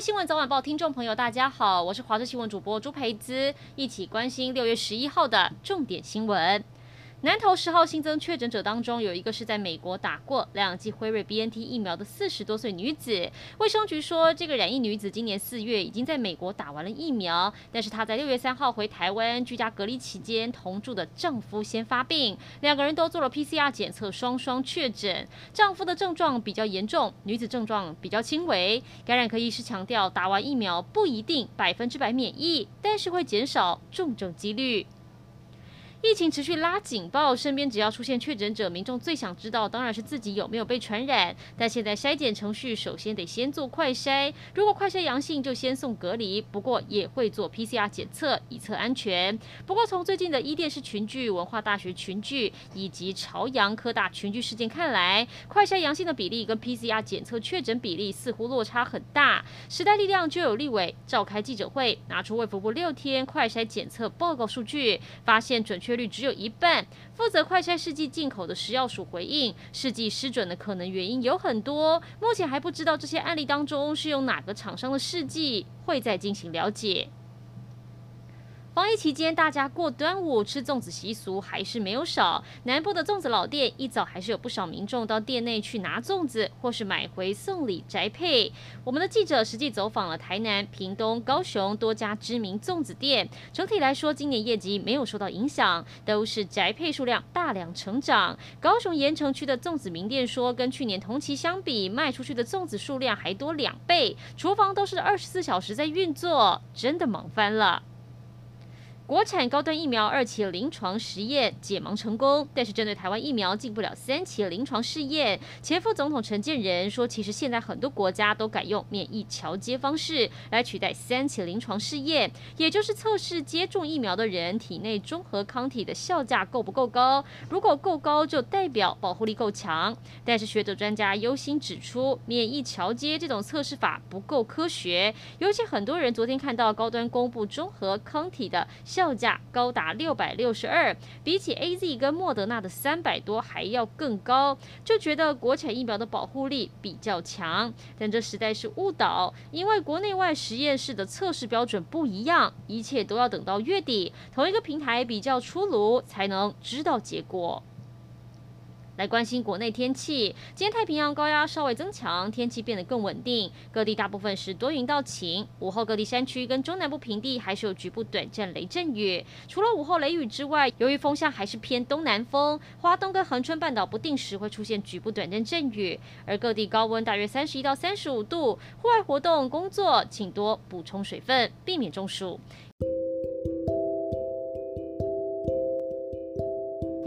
新闻早晚报听众朋友，大家好，我是华视新闻主播朱培姿，一起关心六月十一号的重点新闻。南投十号新增确诊者当中，有一个是在美国打过两剂辉瑞 BNT 疫苗的四十多岁女子。卫生局说，这个染疫女子今年四月已经在美国打完了疫苗，但是她在六月三号回台湾居家隔离期间，同住的丈夫先发病，两个人都做了 PCR 检测，双双确诊。丈夫的症状比较严重，女子症状比较轻微。感染科医师强调，打完疫苗不一定百分之百免疫，但是会减少重症几率。疫情持续拉警报，身边只要出现确诊者，民众最想知道当然是自己有没有被传染。但现在筛检程序首先得先做快筛，如果快筛阳性就先送隔离，不过也会做 PCR 检测以测安全。不过从最近的伊甸市群聚、文化大学群聚以及朝阳科大群聚事件看来，快筛阳性的比例跟 PCR 检测确诊比例似乎落差很大。时代力量就有立委召开记者会，拿出卫福部六天快筛检测报告数据，发现准确。确率只有一半。负责快筛试剂进口的食药署回应，试剂失准的可能原因有很多，目前还不知道这些案例当中是用哪个厂商的试剂，会再进行了解。防疫期间，大家过端午吃粽子习俗还是没有少。南部的粽子老店一早还是有不少民众到店内去拿粽子，或是买回送礼宅配。我们的记者实际走访了台南、屏东、高雄多家知名粽子店，整体来说，今年业绩没有受到影响，都是宅配数量大量成长。高雄盐城区的粽子名店说，跟去年同期相比，卖出去的粽子数量还多两倍，厨房都是二十四小时在运作，真的忙翻了。国产高端疫苗二期临床实验解盲成功，但是针对台湾疫苗进不了三期临床试验。前副总统陈建仁说，其实现在很多国家都改用免疫桥接方式来取代三期临床试验，也就是测试接种疫苗的人体内中和抗体的效价够不够高。如果够高，就代表保护力够强。但是学者专家忧心指出，免疫桥接这种测试法不够科学，尤其很多人昨天看到高端公布中和抗体的效。造价高达六百六十二，比起 AZ 跟莫德纳的三百多还要更高，就觉得国产疫苗的保护力比较强，但这实在是误导，因为国内外实验室的测试标准不一样，一切都要等到月底同一个平台比较出炉才能知道结果。来关心国内天气，今天太平洋高压稍微增强，天气变得更稳定，各地大部分是多云到晴。午后各地山区跟中南部平地还是有局部短暂雷阵雨。除了午后雷雨之外，由于风向还是偏东南风，华东跟恒春半岛不定时会出现局部短暂阵雨。而各地高温大约三十一到三十五度，户外活动工作请多补充水分，避免中暑。